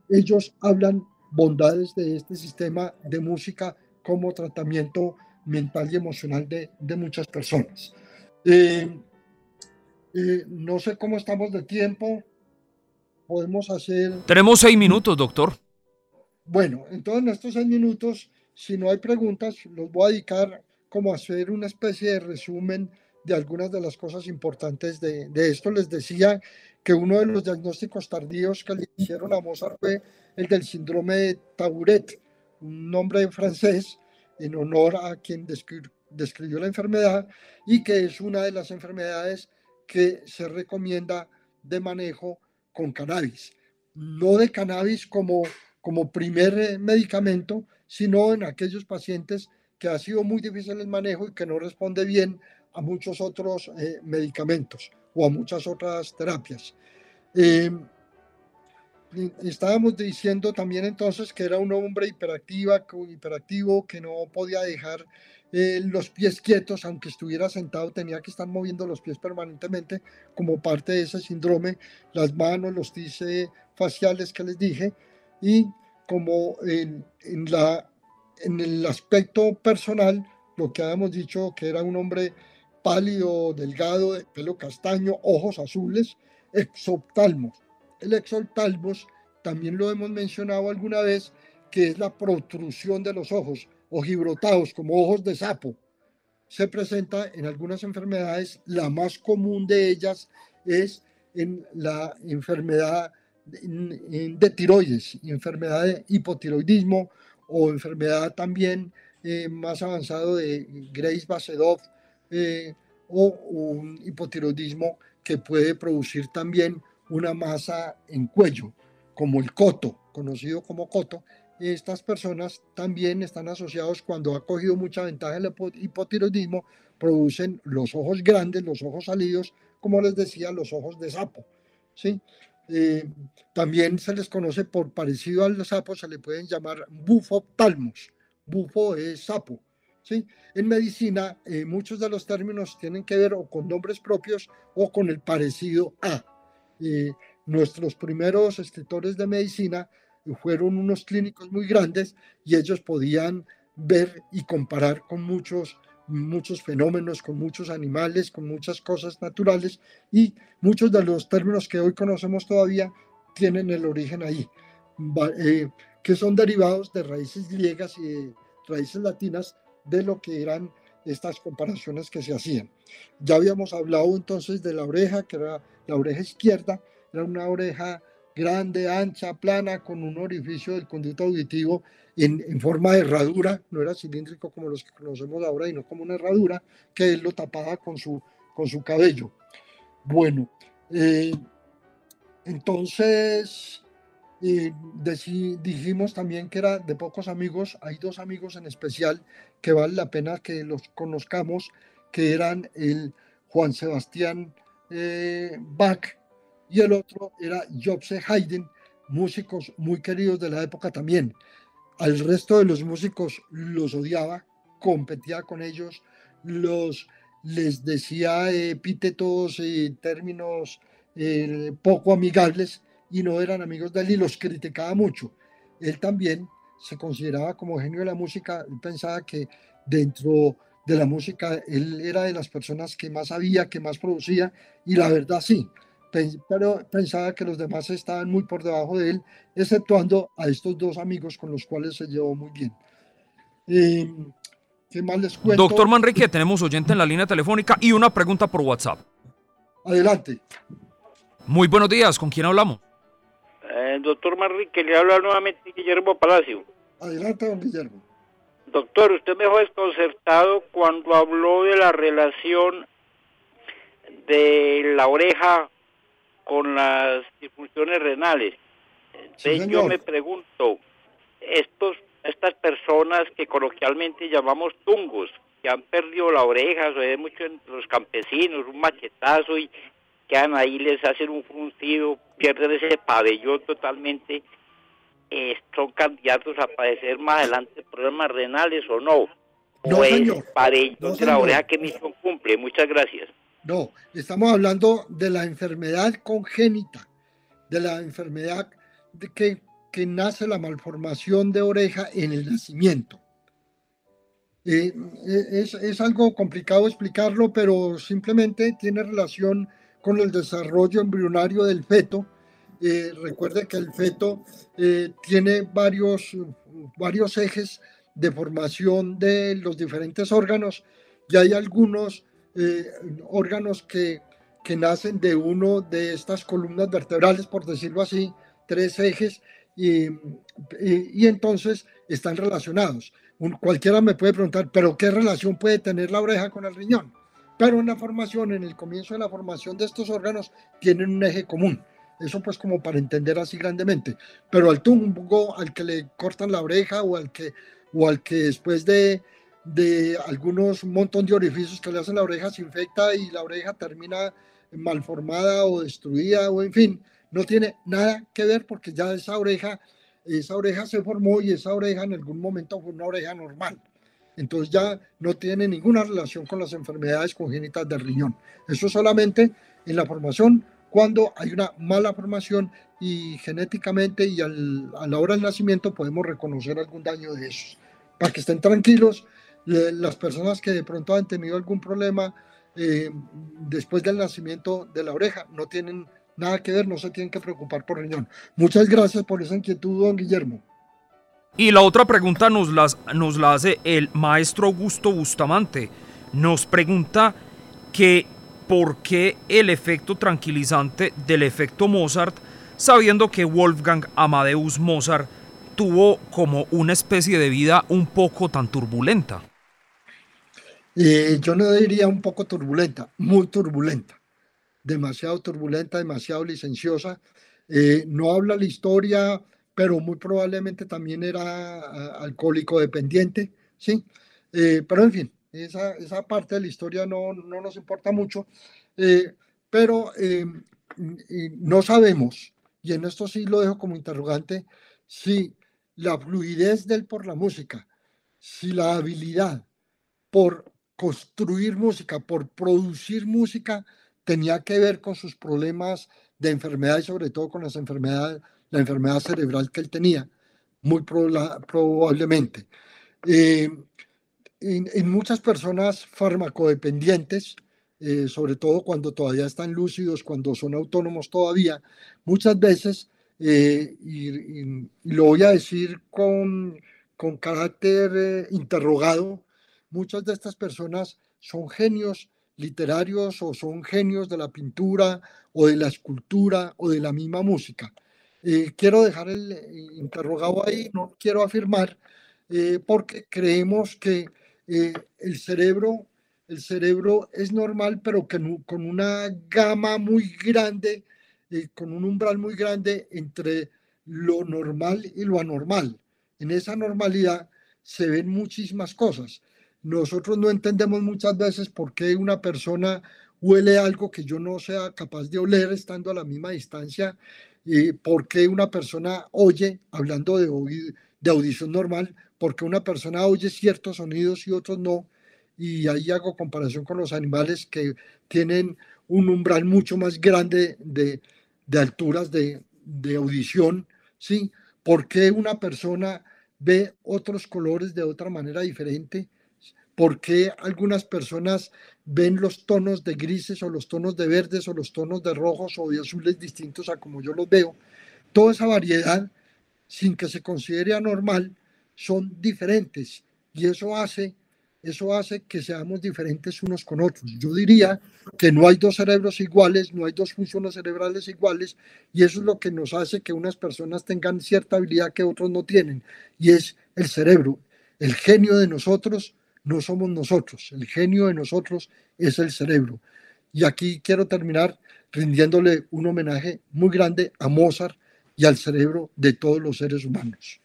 ellos hablan bondades de este sistema de música como tratamiento mental y emocional de, de muchas personas. Eh, eh, no sé cómo estamos de tiempo. Podemos hacer... Tenemos seis minutos, doctor. Bueno, entonces en estos seis minutos, si no hay preguntas, los voy a dedicar como a hacer una especie de resumen de algunas de las cosas importantes de, de esto. Les decía que uno de los diagnósticos tardíos que le hicieron a Mozart fue el del síndrome de Tauret, un nombre francés en honor a quien describió la enfermedad y que es una de las enfermedades que se recomienda de manejo con cannabis. No de cannabis como, como primer eh, medicamento, sino en aquellos pacientes que ha sido muy difícil el manejo y que no responde bien a muchos otros eh, medicamentos o a muchas otras terapias. Eh, estábamos diciendo también entonces que era un hombre hiperactiva, hiperactivo, que no podía dejar eh, los pies quietos, aunque estuviera sentado, tenía que estar moviendo los pies permanentemente como parte de ese síndrome, las manos, los tices faciales que les dije, y como en, la, en el aspecto personal, lo que habíamos dicho que era un hombre pálido, delgado, de pelo castaño, ojos azules, exoptalmos. El exoptalmos también lo hemos mencionado alguna vez, que es la protrusión de los ojos, ojibrotados como ojos de sapo. Se presenta en algunas enfermedades, la más común de ellas es en la enfermedad de tiroides, enfermedad de hipotiroidismo o enfermedad también eh, más avanzado de Grace-Basedov eh, o un hipotiroidismo que puede producir también una masa en cuello, como el coto, conocido como coto. Estas personas también están asociados cuando ha cogido mucha ventaja el hipotiroidismo, producen los ojos grandes, los ojos salidos, como les decía, los ojos de sapo. ¿sí? Eh, también se les conoce por parecido al sapo, se le pueden llamar bufoptalmos. Bufo es sapo. ¿sí? En medicina, eh, muchos de los términos tienen que ver o con nombres propios o con el parecido a. Eh, nuestros primeros escritores de medicina fueron unos clínicos muy grandes y ellos podían ver y comparar con muchos muchos fenómenos, con muchos animales, con muchas cosas naturales y muchos de los términos que hoy conocemos todavía tienen el origen ahí, eh, que son derivados de raíces griegas y de raíces latinas de lo que eran estas comparaciones que se hacían. Ya habíamos hablado entonces de la oreja, que era la oreja izquierda, era una oreja grande, ancha, plana, con un orificio del conducto auditivo en, forma de herradura, no era cilíndrico como los que conocemos ahora, sino como una herradura que él lo tapaba con su, con su cabello. Bueno, eh, entonces dijimos también que era de pocos amigos, hay dos amigos en especial que vale la pena que los conozcamos, que eran el Juan Sebastián eh, Bach y el otro era Jobse Haydn, músicos muy queridos de la época también. Al resto de los músicos los odiaba, competía con ellos, los les decía epítetos y términos eh, poco amigables y no eran amigos de él y los criticaba mucho. Él también se consideraba como genio de la música, él pensaba que dentro de la música él era de las personas que más sabía, que más producía, y la verdad sí, pero pensaba que los demás estaban muy por debajo de él, exceptuando a estos dos amigos con los cuales se llevó muy bien. Em, ¿Qué más les cuento? Doctor Manrique, tenemos oyente en la línea telefónica y una pregunta por WhatsApp. Adelante. Muy buenos días, ¿con quién hablamos? Eh, doctor Manrique, le habla nuevamente Guillermo Palacio. Adelante, don Guillermo. Doctor, usted me dejó desconcertado cuando habló de la relación de la oreja con las disfunciones renales. Entonces yo me pregunto, estos, estas personas que coloquialmente llamamos tungos, que han perdido la oreja, se ve mucho entre los campesinos, un machetazo y quedan ahí, les hacen un fruncido, pierden ese pabellón totalmente, eh, son candidatos a padecer más adelante problemas renales o no. No, o señor. el pabellón No, de la oreja que misión cumple. Muchas gracias. No, estamos hablando de la enfermedad congénita, de la enfermedad de que, que nace la malformación de oreja en el nacimiento. Eh, es, es algo complicado explicarlo, pero simplemente tiene relación con el desarrollo embrionario del feto Eh, recuerde que el feto eh, tiene varios, varios ejes de formación de los diferentes órganos y hay algunos eh, órganos que, que nacen de uno de estas columnas vertebrales, por decirlo así, tres ejes, y, y, entonces están relacionados. Cualquiera me puede preguntar, pero ¿qué relación puede tener la oreja con el riñón? Pero en la formación, en el comienzo de la formación de estos órganos, tienen un eje común. Eso pues como para entender así grandemente. Pero al tumbo, al que le cortan la oreja o al que, o al que después de, de algunos un montón de orificios que le hacen la oreja se infecta y la oreja termina malformada o destruida o en fin, no tiene nada que ver porque ya esa oreja, esa oreja se formó y esa oreja en algún momento fue una oreja normal. Entonces ya no tiene ninguna relación con las enfermedades congénitas del riñón. Eso solamente en la formación cuando hay una mala formación y genéticamente y a la hora del nacimiento podemos reconocer algún daño de esos. Para que estén tranquilos, las personas que de pronto han tenido algún problema eh, después del nacimiento de la oreja no tienen nada que ver, no se tienen que preocupar por riñón. Muchas gracias por esa inquietud, don Guillermo. Y la otra pregunta nos, las, nos la hace el maestro Augusto Bustamante. Nos pregunta que por qué el efecto tranquilizante del efecto Mozart, sabiendo que Wolfgang Amadeus Mozart tuvo como una especie de vida un poco tan turbulenta. Eh, yo no diría un poco turbulenta, muy turbulenta, demasiado turbulenta, demasiado licenciosa. Eh, no habla la historia, pero muy probablemente también era alcohólico dependiente, ¿sí? Eh, pero en fin, esa, esa parte de la historia no, no nos importa mucho, pero eh, no sabemos, y en esto sí lo dejo como interrogante, si la fluidez del por la música, si la habilidad por construir música, por producir música, tenía que ver con sus problemas de enfermedad y sobre todo con las enfermedades, la enfermedad cerebral que él tenía, muy probablemente. Eh, en, muchas personas farmacodependientes, eh, sobre todo cuando todavía están lúcidos, cuando son autónomos todavía, muchas veces, eh, y, lo voy a decir con, con carácter interrogado, muchas de estas personas son genios literarios o son genios de la pintura o de la escultura o de la misma música. quiero dejar el interrogado ahí, no quiero afirmar, porque creemos que eh, el cerebro el cerebro es normal, pero que con una gama muy grande, eh, con un umbral muy grande entre lo normal y lo anormal. En esa normalidad se ven muchísimas cosas. Nosotros no entendemos muchas veces por qué una persona huele algo que yo no sea capaz de oler estando a la misma distancia, y por qué una persona oye, hablando de, de audición normal, porque una persona oye ciertos sonidos y otros no, y ahí hago comparación con los animales que tienen un umbral mucho más grande de, de alturas de, audición, ¿sí? ¿Por qué una persona ve otros colores de otra manera diferente? ¿Por qué algunas personas ven los tonos de grises o los tonos de verdes o los tonos de rojos o de azules distintos a como yo los veo? Toda esa variedad, sin que se considere anormal, son diferentes y eso hace, eso hace que seamos diferentes unos con otros. Yo diría que no hay dos cerebros iguales, no hay dos funciones cerebrales iguales y eso es lo que nos hace que unas personas tengan cierta habilidad que otros no tienen y es el cerebro. El genio de nosotros no somos nosotros, el genio de nosotros es el cerebro. Y aquí quiero terminar rindiéndole un homenaje muy grande a Mozart y al cerebro de todos los seres humanos.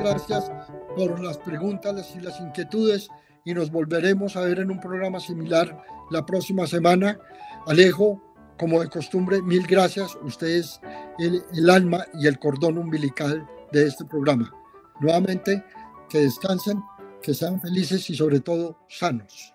gracias por las preguntas y las inquietudes y nos volveremos a ver en un programa similar la próxima semana. Alejo, como de costumbre, mil gracias. Usted es el, el alma y el cordón umbilical de este programa. Nuevamente, que descansen, que sean felices y sobre todo sanos.